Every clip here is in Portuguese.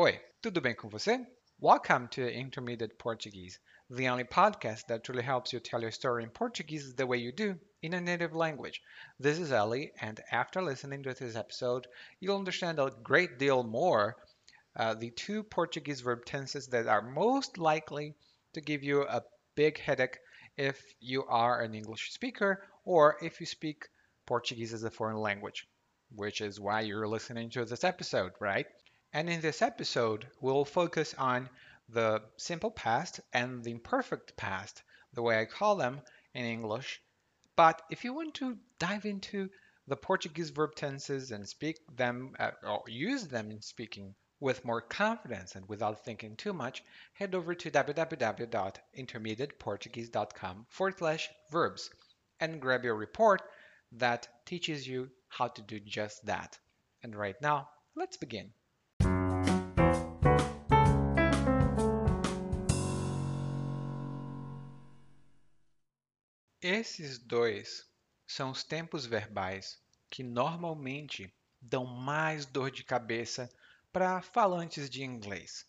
Oi, tudo bem com você? Welcome to Intermediate Portuguese, the only podcast that truly helps you tell your story in Portuguese the way you do in a native language. This is Ellie, and after listening to this episode, you'll understand a great deal more uh, the two Portuguese verb tenses that are most likely to give you a big headache if you are an English speaker or if you speak Portuguese as a foreign language, which is why you're listening to this episode, right? And in this episode, we'll focus on the simple past and the imperfect past, the way I call them in English. But if you want to dive into the Portuguese verb tenses and speak them uh, or use them in speaking with more confidence and without thinking too much, head over to www.intermediateportuguese.com forward slash verbs and grab your report that teaches you how to do just that. And right now, let's begin. Esses dois são os tempos verbais que normalmente dão mais dor de cabeça para falantes de inglês.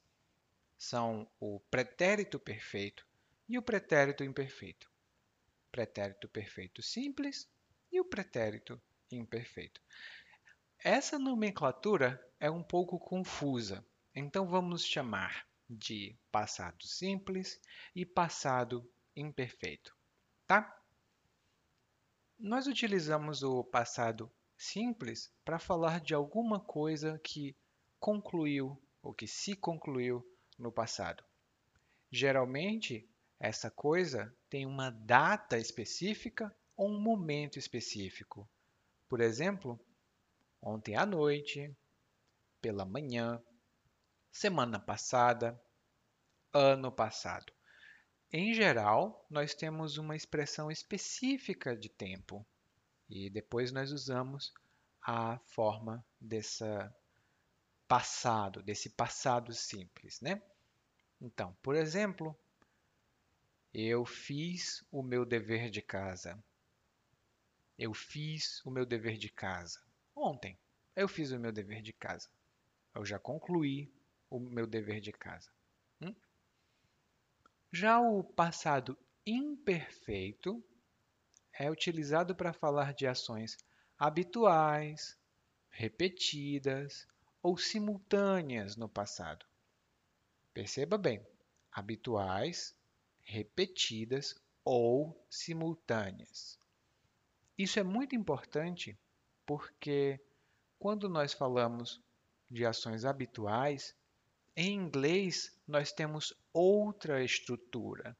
São o pretérito perfeito e o pretérito imperfeito. Pretérito perfeito simples e o pretérito imperfeito. Essa nomenclatura é um pouco confusa, então vamos chamar de passado simples e passado imperfeito, tá? Nós utilizamos o passado simples para falar de alguma coisa que concluiu ou que se concluiu no passado. Geralmente, essa coisa tem uma data específica ou um momento específico. Por exemplo, ontem à noite, pela manhã, semana passada, ano passado. Em geral, nós temos uma expressão específica de tempo e depois nós usamos a forma dessa passado, desse passado simples, né? Então, por exemplo, eu fiz o meu dever de casa. Eu fiz o meu dever de casa. Ontem, eu fiz o meu dever de casa. Eu já concluí o meu dever de casa. Já o passado imperfeito é utilizado para falar de ações habituais, repetidas ou simultâneas no passado. Perceba bem, habituais, repetidas ou simultâneas. Isso é muito importante porque quando nós falamos de ações habituais, em inglês nós temos outra estrutura.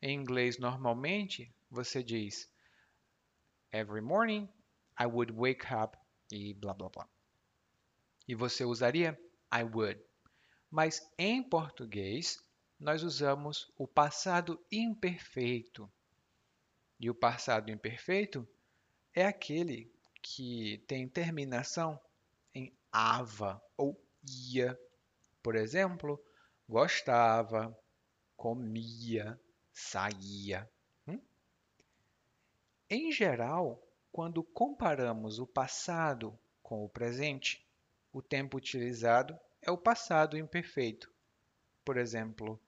Em inglês, normalmente, você diz Every morning I would wake up e blá blá blá e você usaria I would. Mas em português, nós usamos o passado imperfeito. E o passado imperfeito é aquele que tem terminação em ava ou ia. Por exemplo, gostava, comia, saía. Hum? Em geral, quando comparamos o passado com o presente, o tempo utilizado é o passado imperfeito. Por exemplo,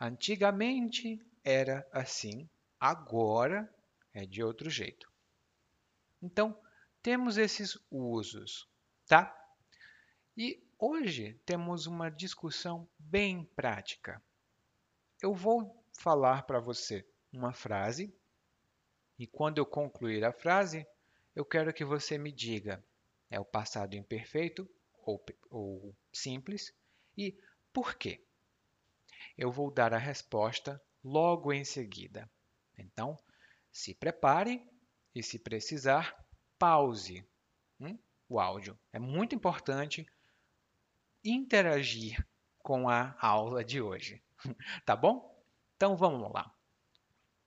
antigamente era assim, agora é de outro jeito. Então, temos esses usos, tá? E hoje temos uma discussão bem prática. Eu vou falar para você uma frase e quando eu concluir a frase, eu quero que você me diga: é o passado imperfeito ou, ou simples e por quê? Eu vou dar a resposta logo em seguida. Então, se prepare e, se precisar, pause hum, o áudio. É muito importante interagir com a aula de hoje. tá bom? Então vamos lá.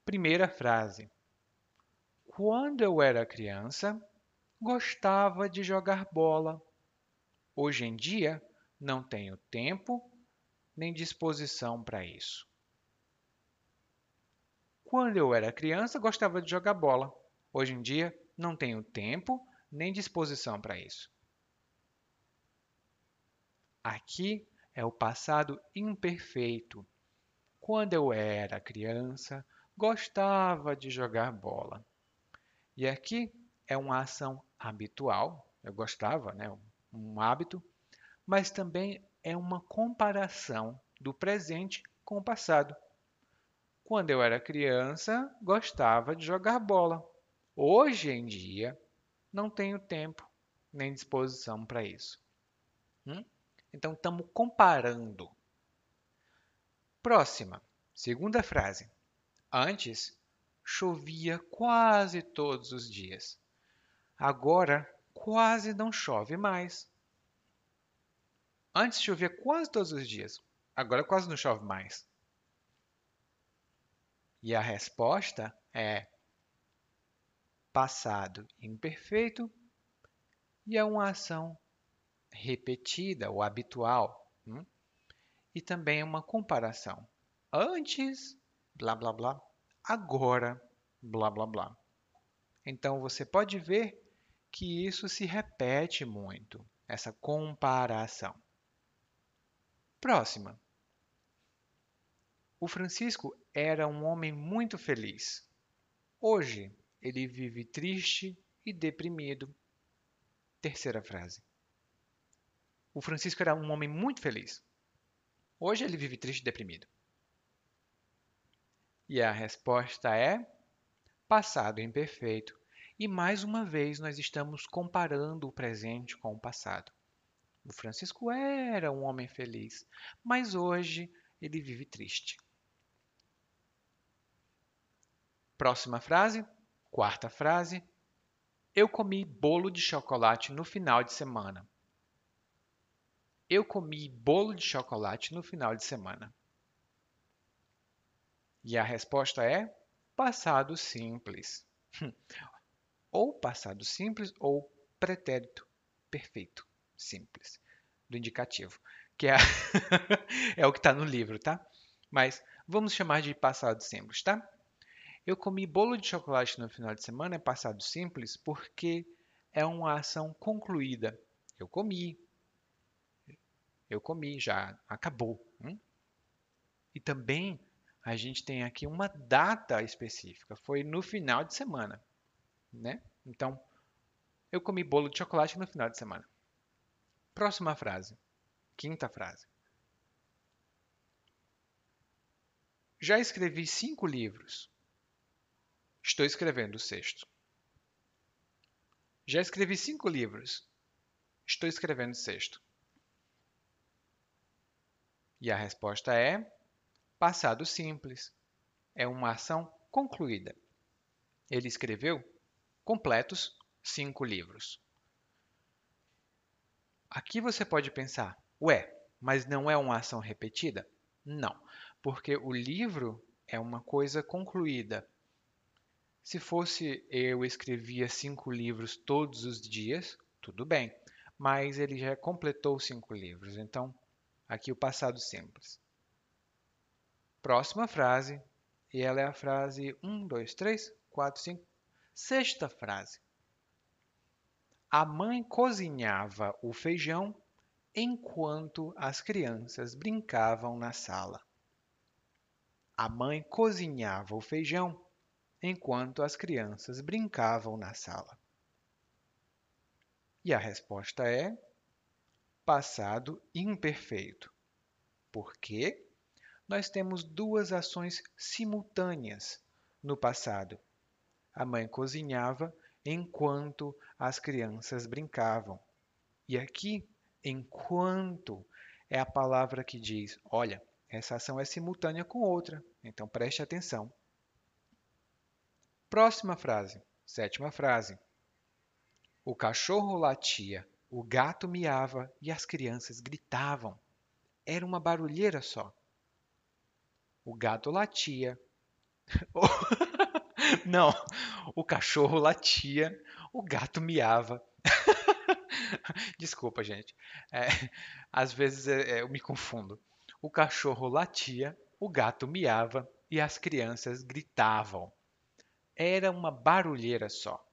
Primeira frase. Quando eu era criança, gostava de jogar bola Hoje em dia, não tenho tempo nem disposição para isso. Quando eu era criança, gostava de jogar bola. Hoje em dia, não tenho tempo nem disposição para isso. Aqui é o passado imperfeito. Quando eu era criança, gostava de jogar bola. E aqui é uma ação habitual, eu gostava, né? um hábito, mas também é uma comparação do presente com o passado. Quando eu era criança, gostava de jogar bola. Hoje em dia, não tenho tempo nem disposição para isso. Hum? Então, estamos comparando. Próxima, segunda frase. Antes, chovia quase todos os dias. Agora, quase não chove mais. Antes chovia quase todos os dias. Agora quase não chove mais. E a resposta é passado imperfeito e é uma ação repetida ou habitual. Hum? E também uma comparação. Antes, blá blá blá, agora, blá blá blá. Então você pode ver que isso se repete muito, essa comparação. Próxima. O Francisco era um homem muito feliz. Hoje ele vive triste e deprimido. Terceira frase. O Francisco era um homem muito feliz. Hoje ele vive triste e deprimido. E a resposta é passado imperfeito. E mais uma vez nós estamos comparando o presente com o passado. O Francisco era um homem feliz, mas hoje ele vive triste. Próxima frase, quarta frase. Eu comi bolo de chocolate no final de semana. Eu comi bolo de chocolate no final de semana. E a resposta é passado simples. ou passado simples ou pretérito perfeito simples do indicativo, que é, é o que está no livro, tá? Mas vamos chamar de passado simples, tá? Eu comi bolo de chocolate no final de semana é passado simples porque é uma ação concluída. Eu comi. Eu comi, já acabou. Hum? E também a gente tem aqui uma data específica, foi no final de semana, né? Então, eu comi bolo de chocolate no final de semana. Próxima frase. Quinta frase. Já escrevi cinco livros. Estou escrevendo o sexto. Já escrevi cinco livros. Estou escrevendo o sexto. E a resposta é Passado simples. É uma ação concluída. Ele escreveu completos cinco livros. Aqui você pode pensar, ué, mas não é uma ação repetida? Não, porque o livro é uma coisa concluída. Se fosse eu escrevia cinco livros todos os dias, tudo bem, mas ele já completou cinco livros, então aqui o passado simples. Próxima frase, e ela é a frase 1, 2, 3, 4, 5. Sexta frase. A mãe cozinhava o feijão enquanto as crianças brincavam na sala. A mãe cozinhava o feijão enquanto as crianças brincavam na sala. E a resposta é passado imperfeito. Por quê? nós temos duas ações simultâneas no passado. A mãe cozinhava enquanto as crianças brincavam. E aqui, enquanto, é a palavra que diz: olha, essa ação é simultânea com outra, então preste atenção. Próxima frase, sétima frase. O cachorro latia, o gato miava e as crianças gritavam. Era uma barulheira só o gato latia. Não, o cachorro latia, o gato miava. Desculpa, gente. É, às vezes é, é, eu me confundo. O cachorro latia, o gato miava e as crianças gritavam. Era uma barulheira só.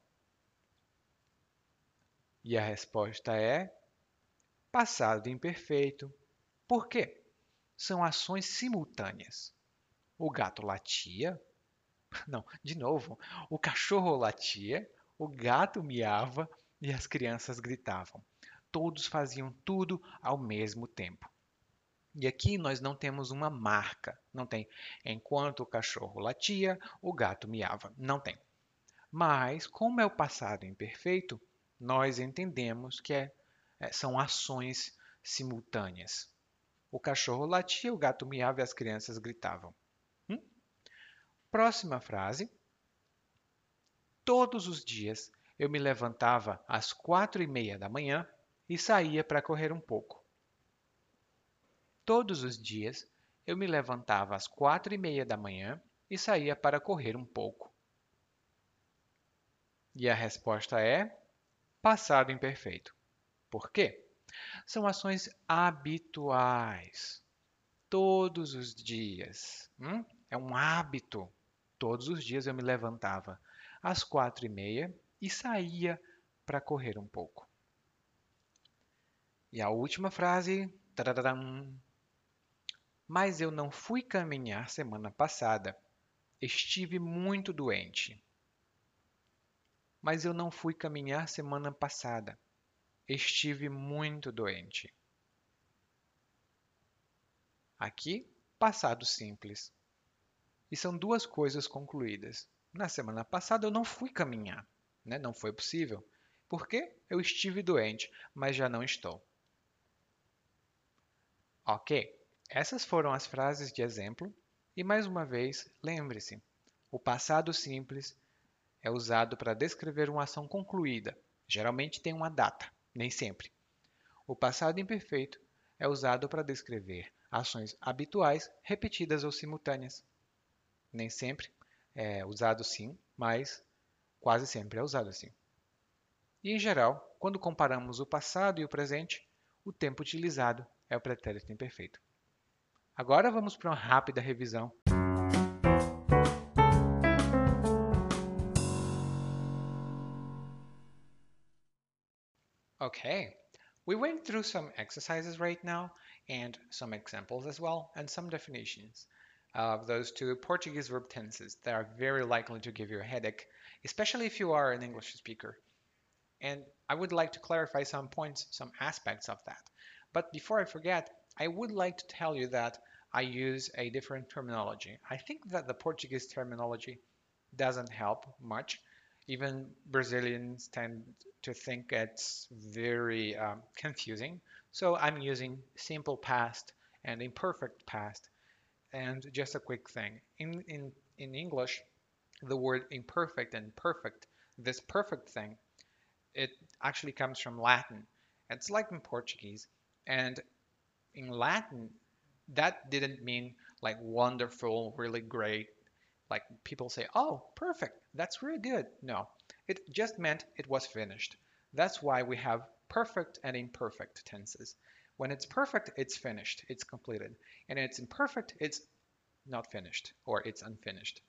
E a resposta é passado imperfeito. Por quê? São ações simultâneas. O gato latia. Não, de novo. O cachorro latia, o gato miava e as crianças gritavam. Todos faziam tudo ao mesmo tempo. E aqui nós não temos uma marca, não tem. Enquanto o cachorro latia, o gato miava, não tem. Mas, como é o passado imperfeito, nós entendemos que é, é, são ações simultâneas. O cachorro latia, o gato miava e as crianças gritavam. Hum? Próxima frase. Todos os dias eu me levantava às quatro e meia da manhã e saía para correr um pouco. Todos os dias eu me levantava às quatro e meia da manhã e saía para correr um pouco. E a resposta é passado imperfeito. Por quê? São ações habituais. Todos os dias. Hum? É um hábito. Todos os dias eu me levantava às quatro e meia e saía para correr um pouco. E a última frase. Tararam, Mas eu não fui caminhar semana passada. Estive muito doente mas eu não fui caminhar semana passada. Estive muito doente. Aqui, passado simples. E são duas coisas concluídas. Na semana passada eu não fui caminhar, né? não foi possível. Porque eu estive doente, mas já não estou. Ok, essas foram as frases de exemplo. E mais uma vez, lembre-se: o passado simples é usado para descrever uma ação concluída. Geralmente tem uma data, nem sempre. O passado imperfeito é usado para descrever ações habituais, repetidas ou simultâneas. Nem sempre é usado sim, mas quase sempre é usado assim. E em geral, quando comparamos o passado e o presente, o tempo utilizado é o pretérito imperfeito. Agora vamos para uma rápida revisão Okay, we went through some exercises right now and some examples as well and some definitions of those two Portuguese verb tenses that are very likely to give you a headache, especially if you are an English speaker. And I would like to clarify some points, some aspects of that. But before I forget, I would like to tell you that I use a different terminology. I think that the Portuguese terminology doesn't help much even Brazilians tend to think it's very um, confusing. So I'm using simple past and imperfect past. And just a quick thing, in, in, in English, the word imperfect and perfect, this perfect thing, it actually comes from Latin. It's like in Portuguese. And in Latin, that didn't mean like wonderful, really great, like people say, oh, perfect, that's really good. No, it just meant it was finished. That's why we have perfect and imperfect tenses. When it's perfect, it's finished, it's completed. And it's imperfect, it's not finished or it's unfinished.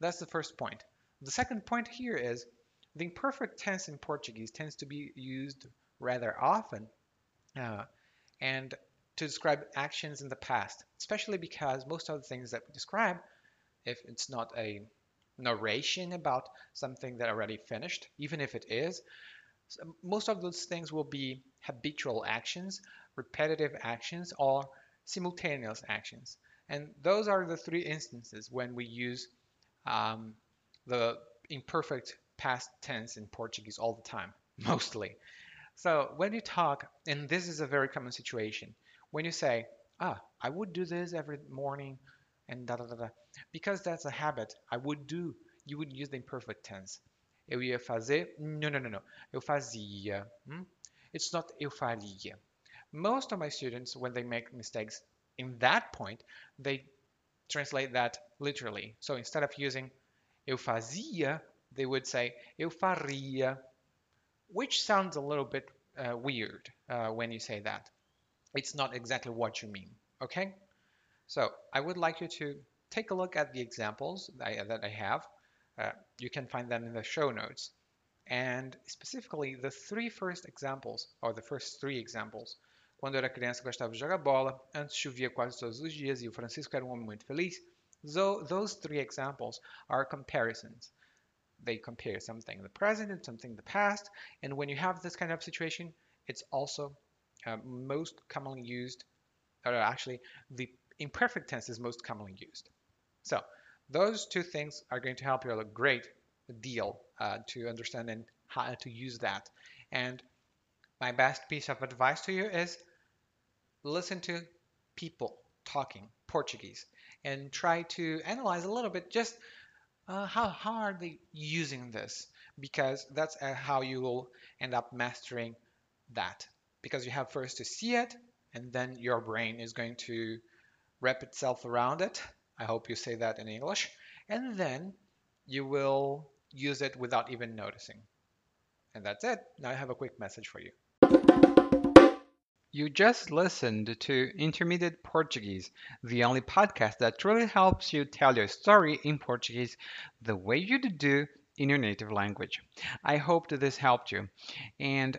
That's the first point. The second point here is the imperfect tense in Portuguese tends to be used rather often uh, and to describe actions in the past, especially because most of the things that we describe if it's not a narration about something that already finished, even if it is. So most of those things will be habitual actions, repetitive actions, or simultaneous actions. And those are the three instances when we use um, the imperfect past tense in Portuguese all the time, mostly. So when you talk, and this is a very common situation, when you say, ah, I would do this every morning, and da da da da. Because that's a habit, I would do, you would use the imperfect tense. Eu ia fazer, no, no, no, no. Eu fazia. Hmm? It's not eu faria. Most of my students, when they make mistakes in that point, they translate that literally. So instead of using eu fazia, they would say eu faria, which sounds a little bit uh, weird uh, when you say that. It's not exactly what you mean, okay? So I would like you to take a look at the examples that I, have. Uh, you can find them in the show notes. And specifically, the three first examples, or the first three examples, Quando era criança, gostava de jogar bola. Antes chovia quase todos os dias e o Francisco era um homem muito feliz. So those three examples are comparisons. They compare something in the present and something in the past. And when you have this kind of situation, it's also uh, most commonly used, or actually, the imperfect tense is most commonly used. So those two things are going to help you a great deal uh, to understand and how to use that. And my best piece of advice to you is listen to people talking Portuguese and try to analyze a little bit just uh, how, how are they using this because that's uh, how you will end up mastering that because you have first to see it and then your brain is going to wrap itself around it. I hope you say that in english. And then you will use it without even noticing. And that's it. Now i have a quick message for you. You just listened to Intermediate Portuguese, the only podcast that truly helps you tell your story in Portuguese the way you do in your native language. I hope that this helped you. And